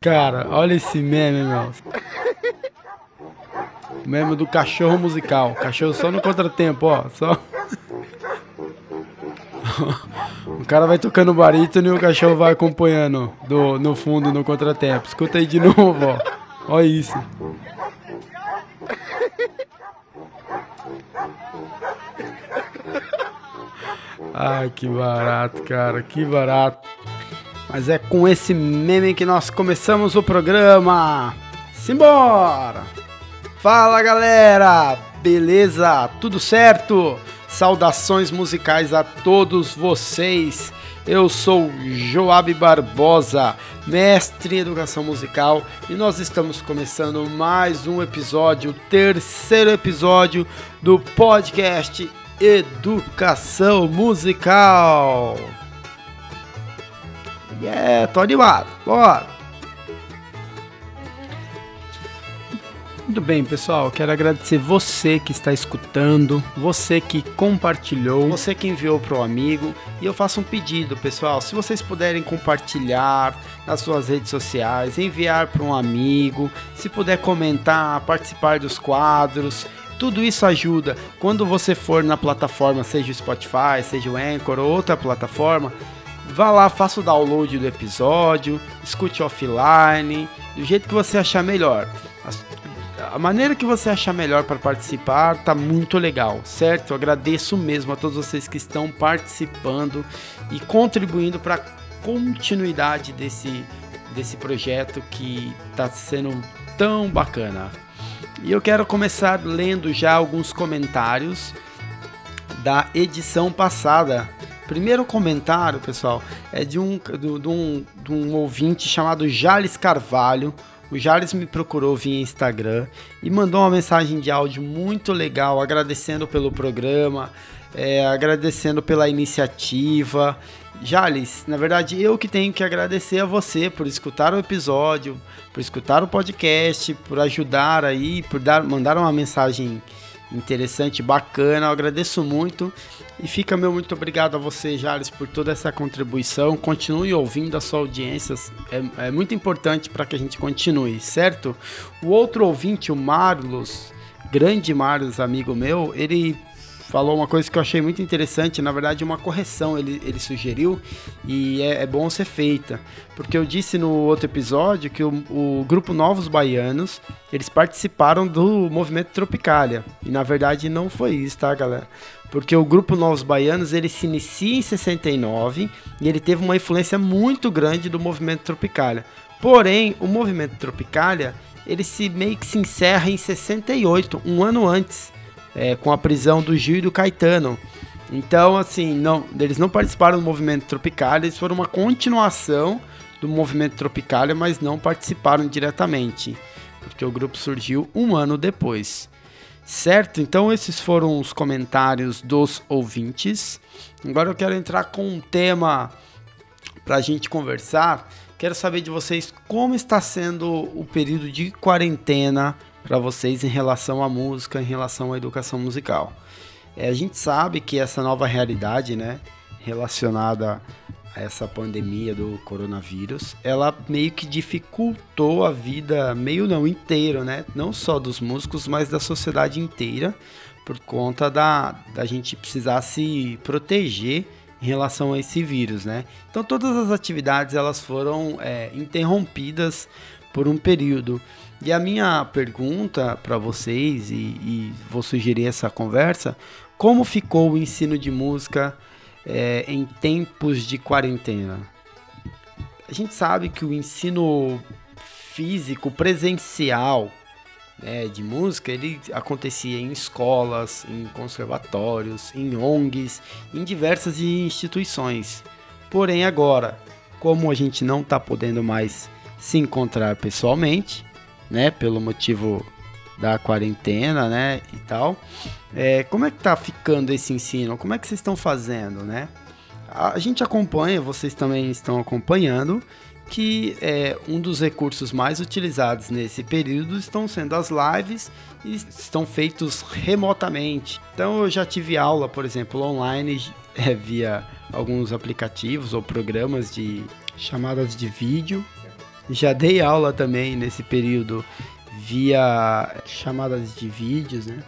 Cara, olha esse meme, meu. Meme do cachorro musical. Cachorro só no contratempo, ó. Só. O cara vai tocando barítono e o cachorro vai acompanhando do, no fundo, no contratempo. Escuta aí de novo, ó. Olha isso. Ai, que barato, cara, que barato. Mas é com esse meme que nós começamos o programa. Simbora! Fala galera, beleza? Tudo certo? Saudações musicais a todos vocês. Eu sou Joab Barbosa, mestre em educação musical, e nós estamos começando mais um episódio, o terceiro episódio do podcast Educação Musical. Yeah, tô animado, bora! Muito bem, pessoal. Quero agradecer você que está escutando, você que compartilhou, você que enviou para o amigo. E eu faço um pedido, pessoal. Se vocês puderem compartilhar nas suas redes sociais, enviar para um amigo, se puder comentar, participar dos quadros, tudo isso ajuda. Quando você for na plataforma, seja o Spotify, seja o Anchor ou outra plataforma, vá lá, faça o download do episódio, escute offline, do jeito que você achar melhor a maneira que você achar melhor para participar tá muito legal, certo? Eu agradeço mesmo a todos vocês que estão participando e contribuindo para a continuidade desse, desse projeto que está sendo tão bacana. E eu quero começar lendo já alguns comentários da edição passada. Primeiro comentário, pessoal, é de um, de um, de um ouvinte chamado Jales Carvalho o Jales me procurou via Instagram e mandou uma mensagem de áudio muito legal, agradecendo pelo programa, é, agradecendo pela iniciativa. Jales, na verdade eu que tenho que agradecer a você por escutar o episódio, por escutar o podcast, por ajudar aí, por dar, mandar uma mensagem interessante, bacana. Eu agradeço muito e fica meu muito obrigado a você, Jales, por toda essa contribuição. Continue ouvindo a sua audiência, é, é muito importante para que a gente continue, certo? O outro ouvinte, o Marlos, grande Marlos, amigo meu, ele falou uma coisa que eu achei muito interessante, na verdade uma correção ele, ele sugeriu e é, é bom ser feita, porque eu disse no outro episódio que o, o, grupo Novos Baianos, eles participaram do movimento Tropicália, e na verdade não foi isso, tá galera? Porque o grupo Novos Baianos, ele se inicia em 69 e ele teve uma influência muito grande do movimento Tropicália. Porém, o movimento Tropicália, ele se meio que se encerra em 68, um ano antes é, com a prisão do Gil e do Caetano. Então, assim, não, eles não participaram do movimento Tropicália, eles foram uma continuação do movimento Tropicália, mas não participaram diretamente, porque o grupo surgiu um ano depois. Certo? Então, esses foram os comentários dos ouvintes. Agora eu quero entrar com um tema para a gente conversar. Quero saber de vocês como está sendo o período de quarentena para vocês em relação à música, em relação à educação musical. É, a gente sabe que essa nova realidade, né, relacionada a essa pandemia do coronavírus, ela meio que dificultou a vida, meio não inteiro, né, não só dos músicos, mas da sociedade inteira, por conta da, da gente precisar se proteger em relação a esse vírus, né? Então todas as atividades elas foram é, interrompidas por um período. E a minha pergunta para vocês, e, e, vou sugerir essa conversa, como ficou o ensino de música é, em tempos de quarentena? A gente sabe que o ensino físico, presencial, né, de música, ele acontecia em escolas, em conservatórios, em ONGs, em diversas instituições. Porém, agora, como a gente não está podendo mais se encontrar pessoalmente, né, pelo motivo da quarentena, né, e tal. É, como é que tá ficando esse ensino? Como é que vocês estão fazendo, né? A gente acompanha, vocês também estão acompanhando que é, um dos recursos mais utilizados nesse período estão sendo as lives e estão feitos remotamente. Então eu já tive aula, por exemplo, online é, via alguns aplicativos ou programas de chamadas de vídeo. Já dei aula também nesse período via chamadas de vídeos, né?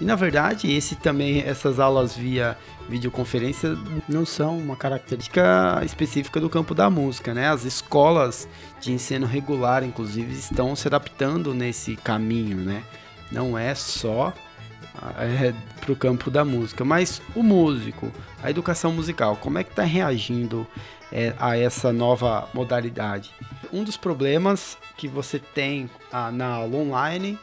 E na verdade, esse também essas aulas via videoconferência não são uma característica específica do campo da música, né? As escolas de ensino regular, inclusive, estão se adaptando nesse caminho, né? Não é só é, para o campo da música, mas o músico, a educação musical, como é que está reagindo é, a essa nova modalidade? Um dos problemas que você tem na aula online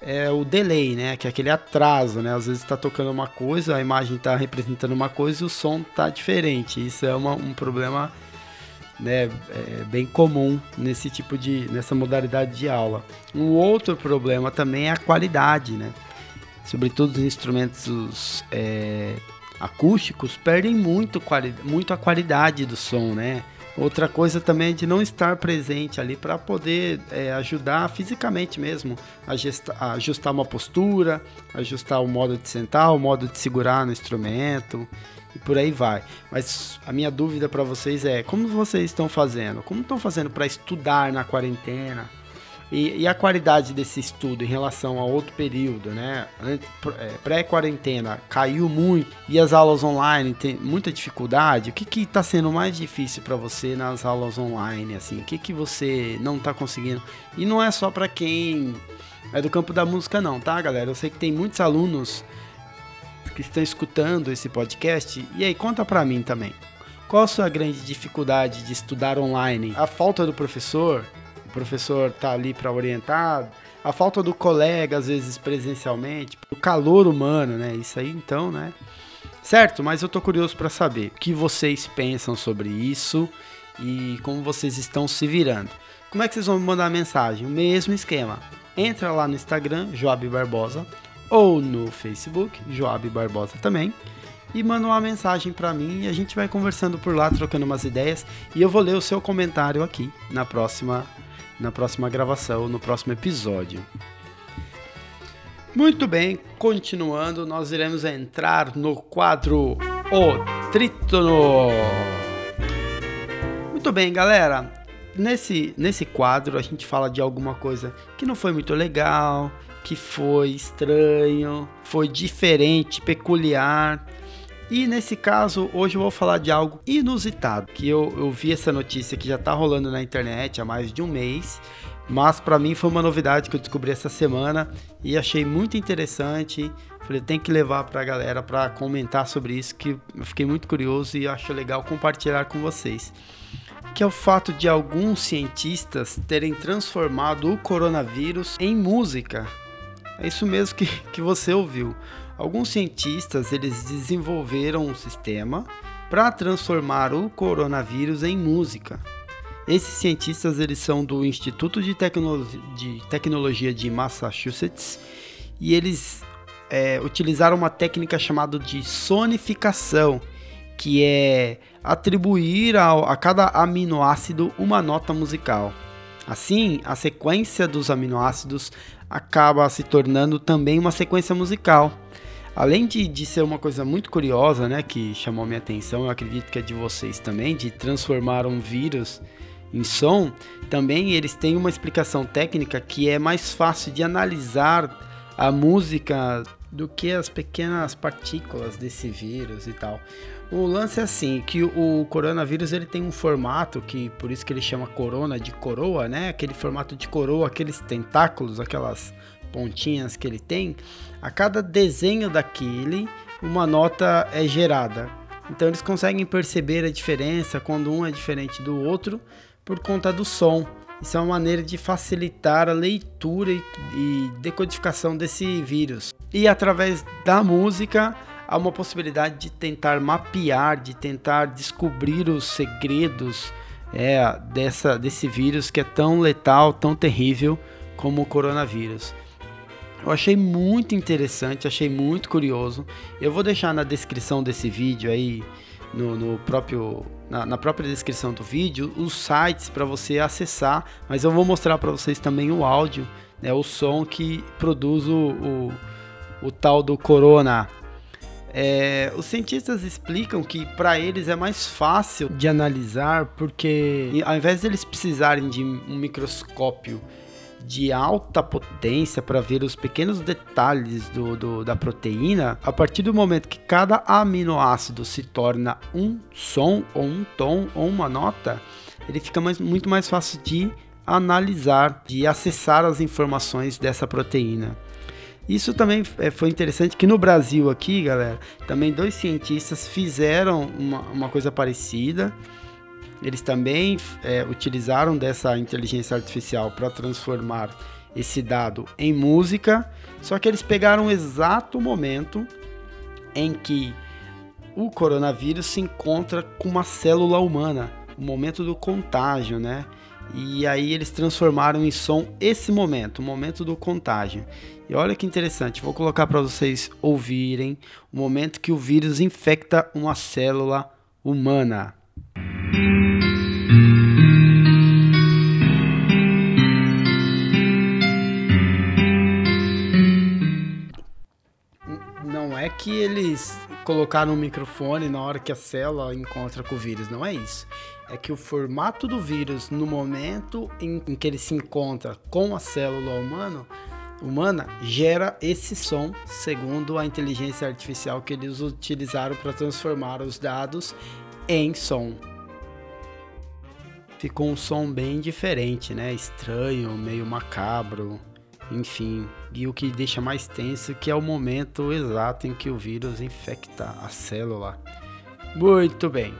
é o delay, né? Que é aquele atraso, né? Às vezes está tocando uma coisa, a imagem está representando uma coisa e o som está diferente. Isso é uma, um problema né, é bem comum nesse tipo de nessa modalidade de aula. Um outro problema também é a qualidade, né? Sobretudo os instrumentos é, acústicos perdem muito, muito a qualidade do som, né? Outra coisa também é de não estar presente ali para poder é, ajudar fisicamente mesmo, a, ajustar uma postura, ajustar o modo de sentar, o modo de segurar no instrumento e por aí vai. Mas a minha dúvida para vocês é como vocês estão fazendo? Como estão fazendo para estudar na quarentena? E, e, a qualidade desse estudo em relação a outro período, né? É, pré-quarentena caiu muito e as aulas online tem muita dificuldade. O que está sendo mais difícil para você nas aulas online? Assim, o que, que você não está conseguindo? E não é só para quem é do campo da música, não, tá, galera? Eu sei que tem muitos alunos que estão escutando esse podcast. E aí, conta para mim também. Qual a sua grande dificuldade de estudar online? A falta do professor? Professor tá ali para orientar, a falta do colega, às vezes presencialmente, o calor humano, né? Isso aí então, né? Certo, mas eu tô curioso para saber o que vocês pensam sobre isso e como vocês estão se virando. Como é que vocês vão me mandar mensagem? O mesmo esquema. Entra lá no Instagram, Joab Barbosa, ou no Facebook, Joab Barbosa também, e manda uma mensagem para mim e a gente vai conversando por lá, trocando umas ideias, e eu vou ler o seu comentário aqui na próxima na próxima gravação, no próximo episódio. Muito bem, continuando, nós iremos entrar no quadro O Trítono. Muito bem, galera. Nesse, nesse quadro a gente fala de alguma coisa que não foi muito legal, que foi estranho, foi diferente, peculiar e nesse caso, hoje eu vou falar de algo inusitado, que eu, eu vi essa notícia que já tá rolando na internet há mais de um mês, mas para mim foi uma novidade que eu descobri essa semana e achei muito interessante. Falei, tem que levar para a galera para comentar sobre isso, que eu fiquei muito curioso e acho legal compartilhar com vocês. Que é o fato de alguns cientistas terem transformado o coronavírus em música. É isso mesmo que, que você ouviu. Alguns cientistas eles desenvolveram um sistema para transformar o coronavírus em música. Esses cientistas eles são do Instituto de, Tecno de Tecnologia de Massachusetts e eles é, utilizaram uma técnica chamada de sonificação, que é atribuir a, a cada aminoácido uma nota musical. Assim, a sequência dos aminoácidos acaba se tornando também uma sequência musical. Além de, de ser uma coisa muito curiosa, né, que chamou minha atenção, eu acredito que é de vocês também, de transformar um vírus em som, também eles têm uma explicação técnica que é mais fácil de analisar a música do que as pequenas partículas desse vírus e tal. O lance é assim, que o coronavírus ele tem um formato que por isso que ele chama corona de coroa, né? Aquele formato de coroa, aqueles tentáculos, aquelas pontinhas que ele tem, a cada desenho daquele, uma nota é gerada. Então eles conseguem perceber a diferença quando um é diferente do outro por conta do som. Isso é uma maneira de facilitar a leitura e decodificação desse vírus. E através da música há uma possibilidade de tentar mapear, de tentar descobrir os segredos é, dessa, desse vírus que é tão letal, tão terrível como o coronavírus. Eu achei muito interessante, achei muito curioso. Eu vou deixar na descrição desse vídeo aí no, no próprio na, na, própria descrição do vídeo os sites para você acessar, mas eu vou mostrar para vocês também o áudio, né, o som que produz o, o, o tal do Corona. É, os cientistas explicam que para eles é mais fácil de analisar porque ao invés de eles precisarem de um microscópio de alta potência para ver os pequenos detalhes do, do, da proteína, a partir do momento que cada aminoácido se torna um som, ou um tom, ou uma nota, ele fica mais, muito mais fácil de analisar, de acessar as informações dessa proteína. Isso também é, foi interessante que no Brasil aqui, galera, também dois cientistas fizeram uma, uma coisa parecida eles também é, utilizaram dessa inteligência artificial para transformar esse dado em música, só que eles pegaram o exato momento em que o coronavírus se encontra com uma célula humana, o momento do contágio, né? E aí eles transformaram em som esse momento, o momento do contágio. E olha que interessante, vou colocar para vocês ouvirem o momento que o vírus infecta uma célula humana. Não que eles colocaram um microfone na hora que a célula encontra com o vírus, não é isso. É que o formato do vírus, no momento em, em que ele se encontra com a célula humana, humana, gera esse som, segundo a inteligência artificial que eles utilizaram para transformar os dados em som ficou um som bem diferente, né? Estranho, meio macabro, enfim. E o que deixa mais tenso que é o momento exato em que o vírus infecta a célula. Muito bem.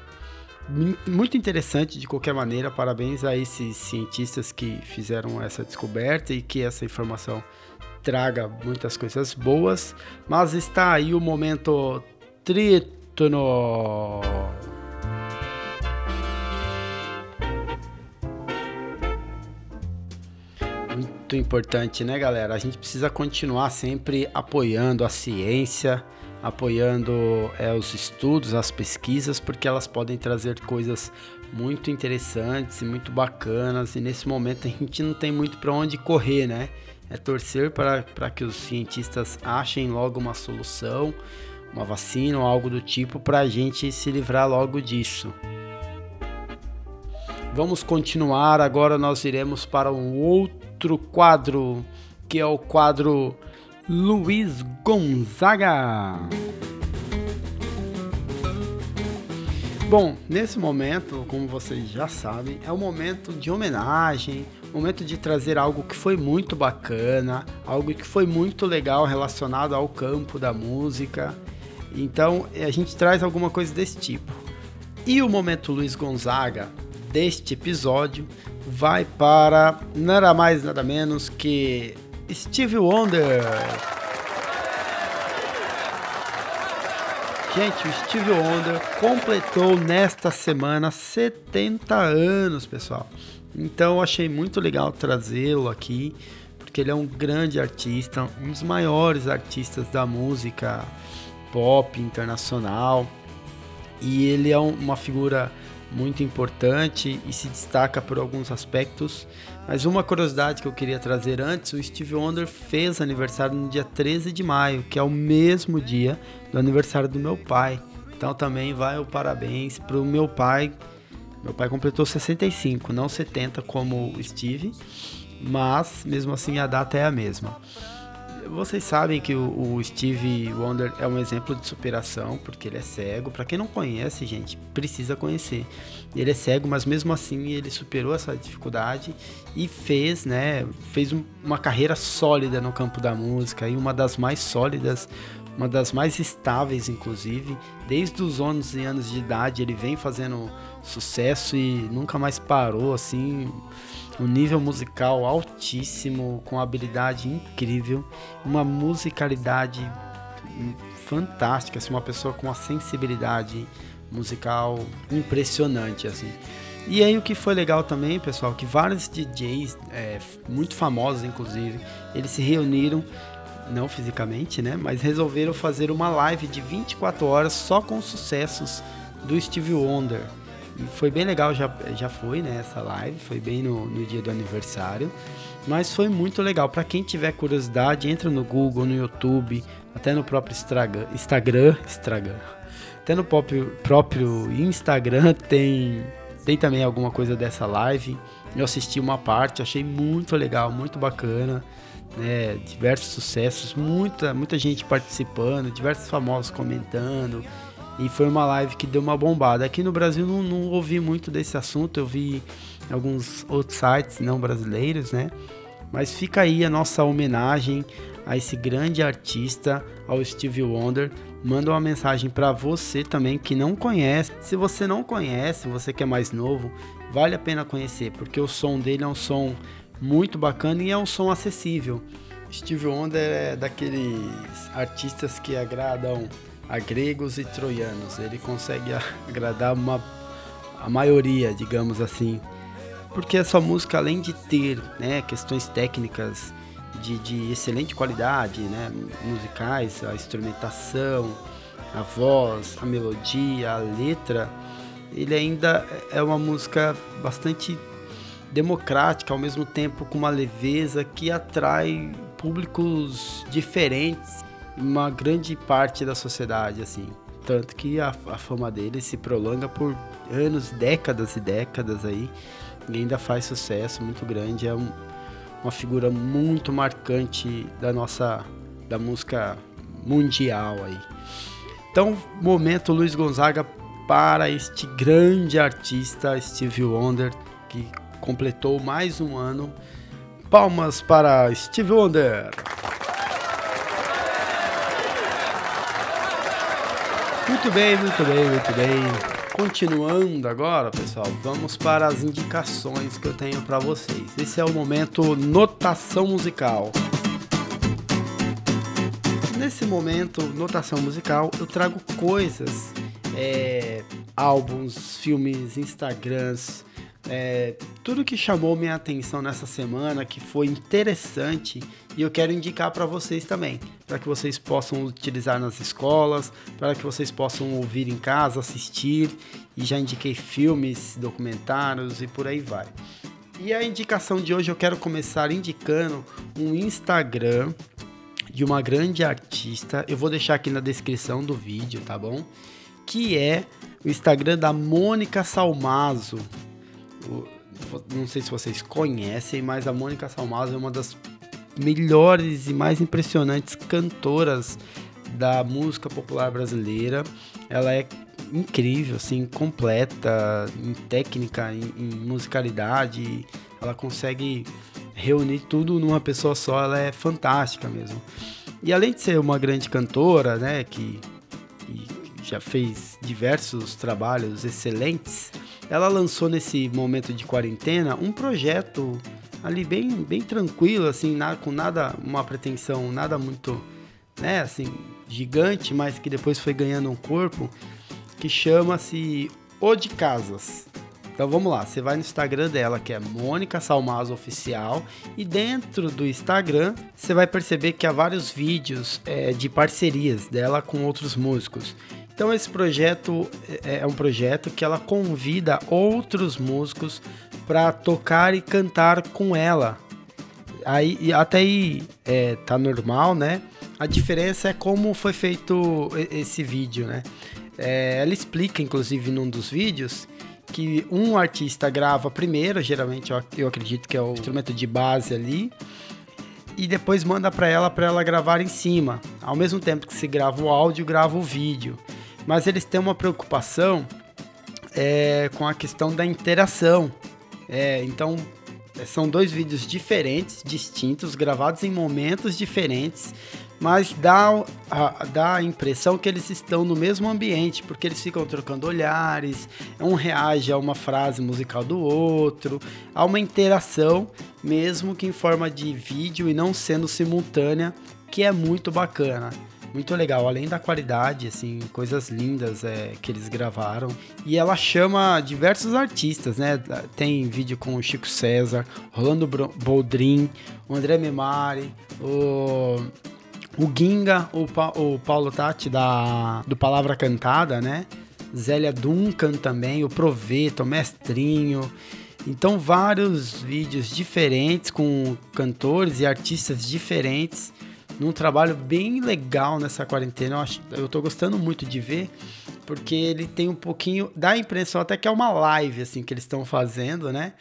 Muito interessante de qualquer maneira. Parabéns a esses cientistas que fizeram essa descoberta e que essa informação traga muitas coisas boas. Mas está aí o momento trítono. Muito importante, né, galera? A gente precisa continuar sempre apoiando a ciência, apoiando é, os estudos, as pesquisas, porque elas podem trazer coisas muito interessantes e muito bacanas. E nesse momento a gente não tem muito para onde correr, né? É torcer para que os cientistas achem logo uma solução, uma vacina ou algo do tipo, para a gente se livrar logo disso. Vamos continuar. Agora nós iremos para um outro outro quadro, que é o quadro Luiz Gonzaga. Bom, nesse momento, como vocês já sabem, é o momento de homenagem, momento de trazer algo que foi muito bacana, algo que foi muito legal relacionado ao campo da música. Então, a gente traz alguma coisa desse tipo. E o momento Luiz Gonzaga deste episódio vai para nada mais nada menos que Steve Wonder. Gente, o Steve Wonder completou nesta semana 70 anos, pessoal. Então eu achei muito legal trazê-lo aqui, porque ele é um grande artista, um dos maiores artistas da música pop internacional. E ele é uma figura muito importante e se destaca por alguns aspectos. Mas uma curiosidade que eu queria trazer antes, o Steve Wonder fez aniversário no dia 13 de maio, que é o mesmo dia do aniversário do meu pai. Então também vai o parabéns para o meu pai. Meu pai completou 65, não 70 como o Steve, mas mesmo assim a data é a mesma vocês sabem que o, o, Steve Wonder é um exemplo de superação, porque ele é cego. Para quem não conhece, gente, precisa conhecer. Ele é cego, mas mesmo assim ele superou essa dificuldade e fez, né, fez um, uma carreira sólida no campo da música e uma das mais sólidas, uma das mais estáveis, inclusive. Desde os 11 anos de idade ele vem fazendo sucesso e nunca mais parou, assim um nível musical altíssimo, com habilidade incrível, uma musicalidade fantástica, assim, uma pessoa com uma sensibilidade musical impressionante, assim. E aí o que foi legal também, pessoal, que vários DJs, é, muito famosos inclusive, eles se reuniram, não fisicamente, né, mas resolveram fazer uma live de 24 horas só com sucessos do Steve Wonder. Foi bem legal, já, já foi né, essa live, foi bem no, no dia do aniversário. Mas foi muito legal. Para quem tiver curiosidade, entra no Google, no YouTube, até no próprio Instagram. Instagram, Instagram. Até no próprio, próprio Instagram tem, tem também alguma coisa dessa live. Eu assisti uma parte, achei muito legal, muito bacana. Né, diversos sucessos, muita, muita gente participando, diversos famosos comentando. E foi uma live que deu uma bombada. Aqui no Brasil não, não ouvi muito desse assunto, eu vi alguns outros sites não brasileiros, né? Mas fica aí a nossa homenagem a esse grande artista, ao Steve Wonder. Manda uma mensagem para você também que não conhece. Se você não conhece, você que é mais novo, vale a pena conhecer, porque o som dele é um som muito bacana e é um som acessível. Steve Wonder é daqueles artistas que agradam a gregos e troianos. Ele consegue agradar uma, a maioria, digamos assim. Porque essa música, além de ter né, questões técnicas de, de excelente qualidade, né, musicais, a instrumentação, a voz, a melodia, a letra, ele ainda é uma música bastante democrática, ao mesmo tempo com uma leveza que atrai públicos diferentes uma grande parte da sociedade, assim. Tanto que a, a fama dele se prolonga por anos, décadas e décadas aí. E ainda faz sucesso muito grande. É um, uma figura muito marcante da nossa da música mundial aí. Então, momento Luiz Gonzaga para este grande artista Steve Wonder que completou mais um ano. Palmas para Steve Wonder. Muito bem, muito bem, muito bem. Continuando agora, pessoal, vamos para as indicações que eu tenho para vocês. Esse é o momento notação musical. Nesse momento, notação musical, eu trago coisas, é, álbuns, filmes, Instagrams, é, tudo que chamou minha atenção nessa semana, que foi interessante, e eu quero indicar para vocês também, para que vocês possam utilizar nas escolas, para que vocês possam ouvir em casa, assistir, e já indiquei filmes, documentários e por aí vai. E a indicação de hoje eu quero começar indicando um Instagram de uma grande artista. Eu vou deixar aqui na descrição do vídeo, tá bom? Que é o Instagram da Mônica Salmazo não sei se vocês conhecem, mas a Mônica Salmazo é uma das melhores e mais impressionantes cantoras da música popular brasileira. Ela é incrível, assim, completa em técnica, em, em musicalidade. Ela consegue reunir tudo numa pessoa só. Ela é fantástica mesmo. E além de ser uma grande cantora, né, que, que já fez diversos trabalhos excelentes, ela lançou nesse momento de quarentena um projeto ali bem, bem tranquilo, assim, nada, com nada, uma pretensão, nada muito, né, assim, gigante, mas que depois foi ganhando um corpo, que chama-se O de Casas. Então vamos lá, você vai no Instagram dela, que é Mônica Salmazo Oficial, e dentro do Instagram você vai perceber que há vários vídeos é, de parcerias dela com outros músicos. Então esse projeto é, é um projeto que ela convida outros músicos para tocar e cantar com ela. Aí até aí é, tá normal, né? A diferença é como foi feito esse vídeo, né? É, ela explica, inclusive, num dos vídeos, que um artista grava primeiro, geralmente eu acredito que é o instrumento de base ali, e depois manda para ela para ela gravar em cima. Ao mesmo tempo que se grava o áudio, grava o vídeo mas eles têm uma preocupação é, com a questão da interação. É, então, são dois vídeos diferentes, distintos, gravados em momentos diferentes, mas dá a, dá a impressão que eles estão no mesmo ambiente, porque eles ficam trocando olhares, um reage a uma frase musical do outro, há uma interação, mesmo que em forma de vídeo e não sendo simultânea, que é muito bacana muito legal, além da qualidade, assim, coisas lindas é, que eles gravaram. E ela chama diversos artistas, né? Tem vídeo com o Chico César, Rolando Boldrin, o André Memari, o, o Ginga, o, pa, o Paulo Tati da, do Palavra Cantada, né? Zélia Duncan também, o Proveto, o Mestrinho. Então, vários vídeos diferentes com cantores e artistas diferentes num trabalho bem legal nessa quarentena. Eu, acho, eu tô gostando muito de ver, porque ele tem um pouquinho. dá a impressão até que é uma live, assim, que eles estão fazendo, né?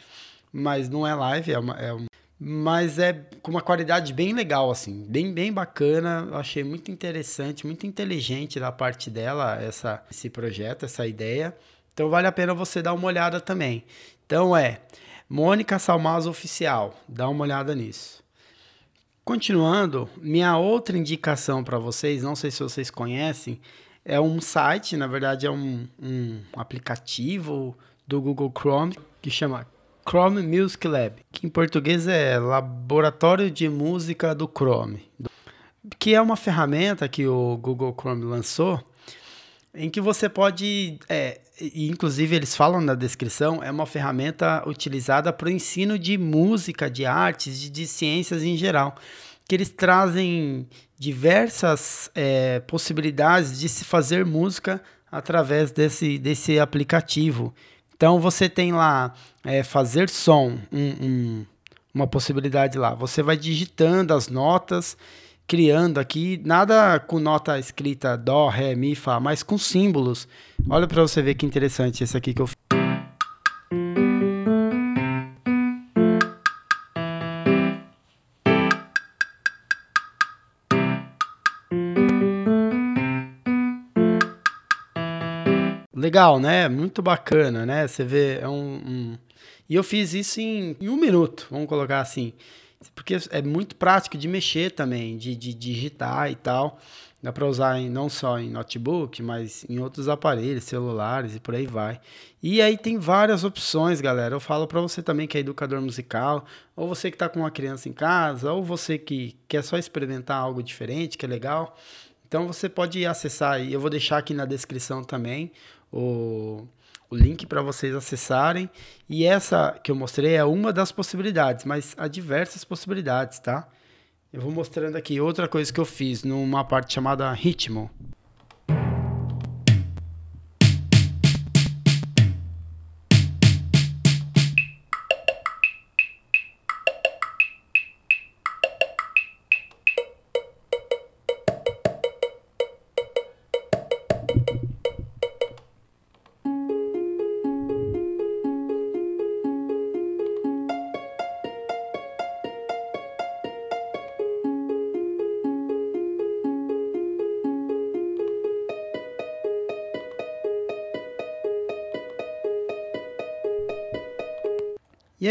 Mas não é live, é uma. É um, mas é com uma qualidade bem legal, assim, bem, bem bacana. Eu achei muito interessante, muito inteligente da parte dela essa, esse projeto, essa ideia. Então vale a pena você dar uma olhada também. Então é Mônica Salmazo Oficial, dá uma olhada nisso. Continuando, minha outra indicação para vocês, não sei se vocês conhecem, é um site, na verdade é um, um aplicativo do Google Chrome que chama Chrome Music Lab, que em português é Laboratório de Música do Chrome, que é uma ferramenta que o Google Chrome lançou, em que você pode, é, inclusive eles falam na descrição, é uma ferramenta utilizada para o ensino de música, de artes, de, de ciências em geral, que eles trazem diversas é, possibilidades de se fazer música através desse, desse aplicativo. Então você tem lá é, fazer som, um, um, uma possibilidade lá. Você vai digitando as notas, criando aqui, nada com nota escrita dó, ré, mi, fá, mas com símbolos. Olha para você ver que interessante esse aqui que eu fiz. Legal, né? Muito bacana, né? Você vê, é um, um... E eu fiz isso em, em, um minuto, vamos colocar assim. Porque é muito prático de mexer também, de, de digitar e tal. Dá para usar em, não só em notebook, mas em outros aparelhos, celulares e por aí vai. E aí tem várias opções, galera. Eu falo para você também que é educador musical, ou você que está com uma criança em casa, ou você que quer só experimentar algo diferente, que é legal. Então você pode acessar aí, eu vou deixar aqui na descrição também o, o link para vocês acessarem. E essa que eu mostrei é uma das possibilidades, mas há diversas possibilidades, tá? Eu vou mostrando aqui outra coisa que eu fiz numa parte chamada ritmo.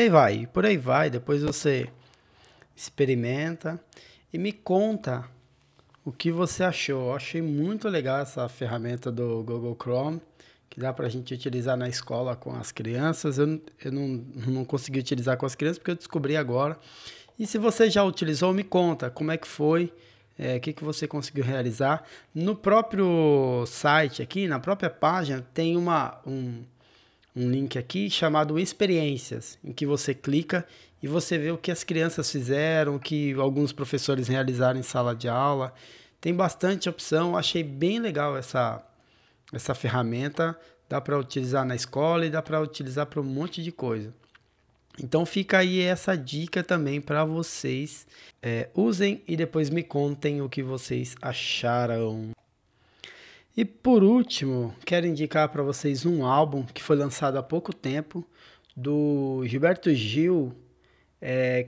Aí vai, por aí vai. Depois você experimenta e me conta o que você achou. Eu achei muito legal essa ferramenta do Google Chrome, que dá para a gente utilizar na escola com as crianças. Eu, eu não, não consegui utilizar com as crianças porque eu descobri agora. E se você já utilizou, me conta como é que foi, é, o que, que você conseguiu realizar. No próprio site aqui, na própria página, tem uma, um, um link aqui chamado Experiências, em que você clica e você vê o que as crianças fizeram, o que alguns professores realizaram em sala de aula. Tem bastante opção, achei bem legal essa, essa ferramenta. Dá para utilizar na escola e dá para utilizar para um monte de coisa. Então fica aí essa dica também para vocês. É, usem e depois me contem o que vocês acharam. E por último, quero indicar para vocês um álbum que foi lançado há pouco tempo do Gilberto Gil é,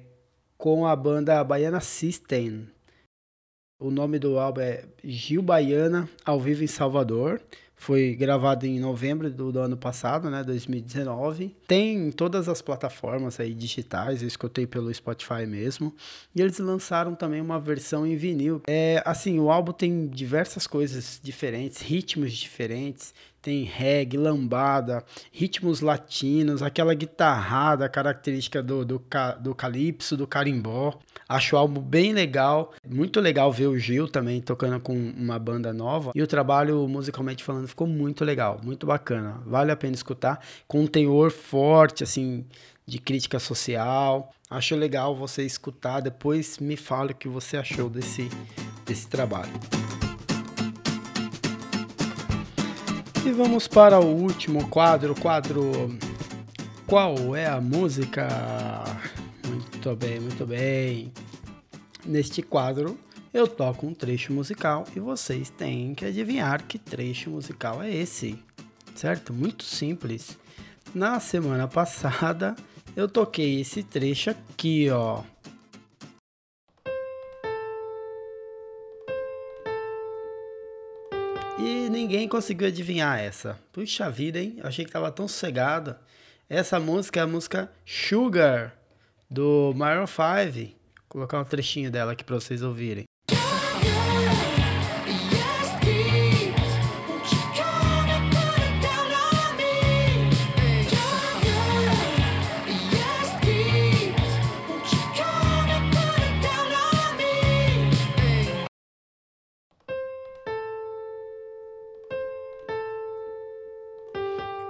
com a banda Baiana System. O nome do álbum é Gil Baiana ao vivo em Salvador. Foi gravado em novembro do, do, ano passado, né, 2019. Tem em todas as plataformas aí digitais, eu escutei pelo Spotify mesmo. E eles lançaram também uma versão em vinil. É, assim, o álbum tem diversas coisas diferentes, ritmos diferentes tem reggae, lambada, ritmos latinos, aquela guitarrada característica do, do, do calypso, do carimbó. Acho o álbum bem legal, muito legal ver o Gil também tocando com uma banda nova. E o trabalho, musicalmente falando, ficou muito legal, muito bacana. Vale a pena escutar, com um teor forte, assim, de crítica social. Acho legal você escutar, depois me fale o que você achou desse, desse trabalho. E vamos para o último quadro, quadro Qual é a música? Muito bem, muito bem. Neste quadro eu toco um trecho musical e vocês têm que adivinhar que trecho musical é esse. Certo? Muito simples. Na semana passada eu toquei esse trecho aqui, ó. E ninguém conseguiu adivinhar essa. Puxa vida, hein? Eu achei que tava tão sossegado. Essa música é a música Sugar, do Maroon 5. Vou colocar um trechinho dela aqui pra vocês ouvirem.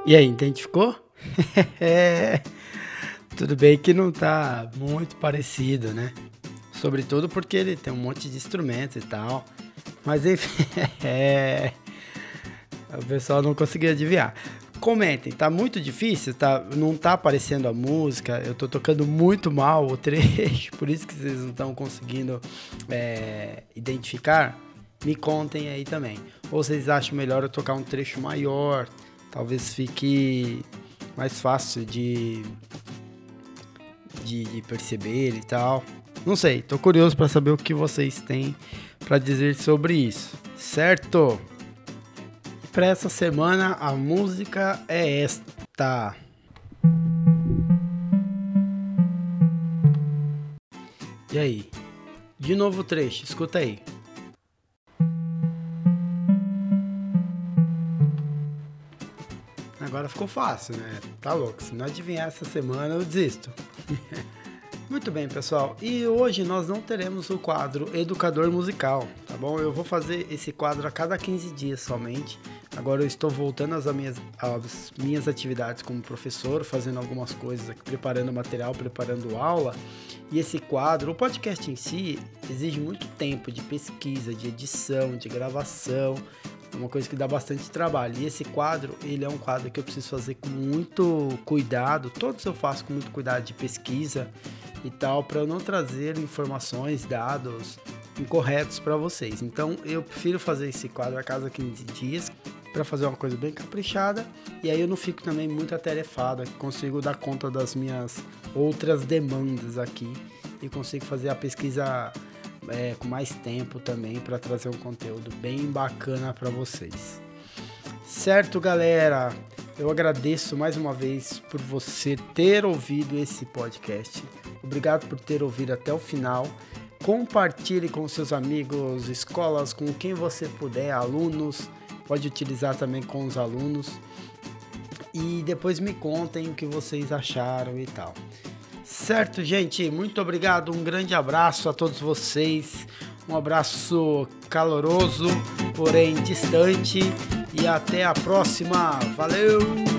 E aí, identificou? É, tudo bem que não tá muito parecido, né? Sobretudo porque ele tem um monte de instrumentos e tal. Mas enfim, é, o pessoal não conseguiu adivinhar. Comentem, tá muito difícil, tá, não tá aparecendo a música, eu tô tocando muito mal o trecho, por isso que vocês não estão conseguindo é, identificar. Me contem aí também. Ou vocês acham melhor eu tocar um trecho maior, talvez fique mais fácil de, de, de perceber e tal. Não sei, tô curioso para saber o que vocês têm para dizer sobre isso, certo? Para essa semana a música é esta. E aí? De novo o trecho, escuta aí. Agora ficou fácil, né? Tá louco. Se não adivinhar essa semana, eu desisto. Muito bem, pessoal. E hoje nós não teremos o quadro Educador Musical, tá bom? Eu vou fazer esse quadro a cada 15 dias somente. Agora eu estou voltando às minhas, às minhas atividades como professor, fazendo algumas coisas aqui, preparando material, preparando aula. E esse quadro, o podcast em si, exige muito tempo de pesquisa, de edição, de gravação. É uma coisa que dá bastante trabalho. E esse quadro, ele é um quadro que eu preciso fazer com muito cuidado. Todos eu faço com muito cuidado de pesquisa e tal, para eu não trazer informações, dados incorretos para vocês. Então eu prefiro fazer esse quadro a cada 15 dias para fazer uma coisa bem caprichada e aí eu não fico também muito atarefado, consigo dar conta das minhas outras demandas aqui e consigo fazer a pesquisa é, com mais tempo também para trazer um conteúdo bem bacana para vocês. Certo, galera? Eu agradeço mais uma vez por você ter ouvido esse podcast. Obrigado por ter ouvido até o final. Compartilhe com seus amigos, escolas, com quem você puder, alunos. Pode utilizar também com os alunos. E depois me contem o que vocês acharam e tal. Certo, gente? Muito obrigado. Um grande abraço a todos vocês. Um abraço caloroso, porém distante. E até a próxima. Valeu!